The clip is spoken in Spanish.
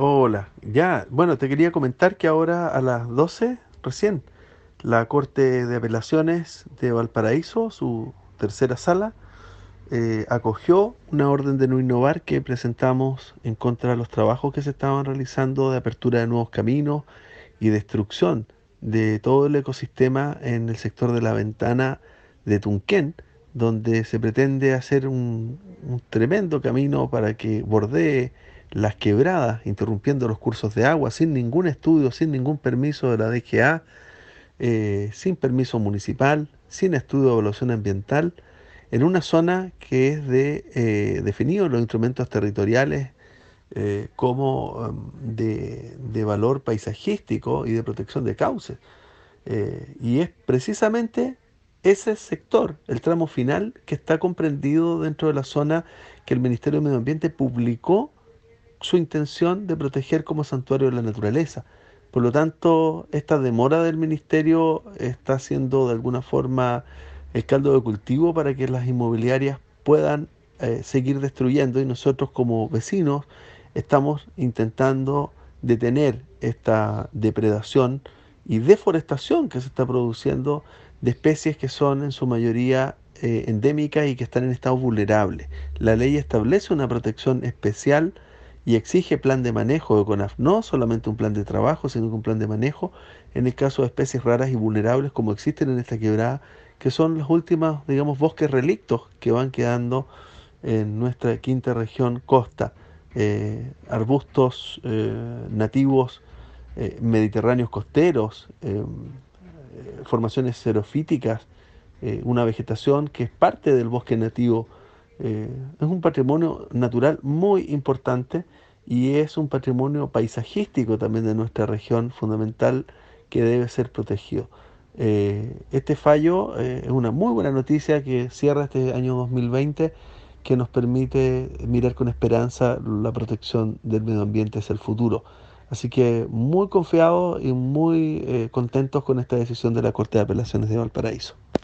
Hola, ya, bueno, te quería comentar que ahora a las 12 recién, la Corte de Apelaciones de Valparaíso, su tercera sala, eh, acogió una orden de no innovar que presentamos en contra de los trabajos que se estaban realizando de apertura de nuevos caminos y destrucción de todo el ecosistema en el sector de la ventana de Tunquén, donde se pretende hacer un, un tremendo camino para que bordee las quebradas, interrumpiendo los cursos de agua, sin ningún estudio, sin ningún permiso de la DGA, eh, sin permiso municipal, sin estudio de evaluación ambiental, en una zona que es de eh, definido los instrumentos territoriales eh, como um, de, de, valor paisajístico y de protección de cauces. y es precisamente ese sector, el tramo final, que está comprendido dentro de la zona que el Ministerio de Medio Ambiente publicó su intención de proteger como santuario de la naturaleza. Por lo tanto, esta demora del ministerio está siendo de alguna forma el caldo de cultivo para que las inmobiliarias puedan eh, seguir destruyendo y nosotros como vecinos estamos intentando detener esta depredación y deforestación que se está produciendo de especies que son en su mayoría eh, endémicas y que están en estado vulnerable. La ley establece una protección especial y exige plan de manejo de CONAF, no solamente un plan de trabajo, sino un plan de manejo en el caso de especies raras y vulnerables como existen en esta quebrada, que son los últimos, digamos, bosques relictos que van quedando en nuestra quinta región costa, eh, arbustos eh, nativos eh, mediterráneos costeros, formaciones xerofíticas, una vegetación que es parte del bosque nativo eh, es un patrimonio natural muy importante y es un patrimonio paisajístico también de nuestra región fundamental que debe ser protegido. Eh, este fallo eh, es una muy buena noticia que cierra este año 2020 que nos permite mirar con esperanza la protección del medio ambiente hacia el futuro. Así que muy confiados y muy contentos con esta decisión de la Corte de Apelaciones de Valparaíso.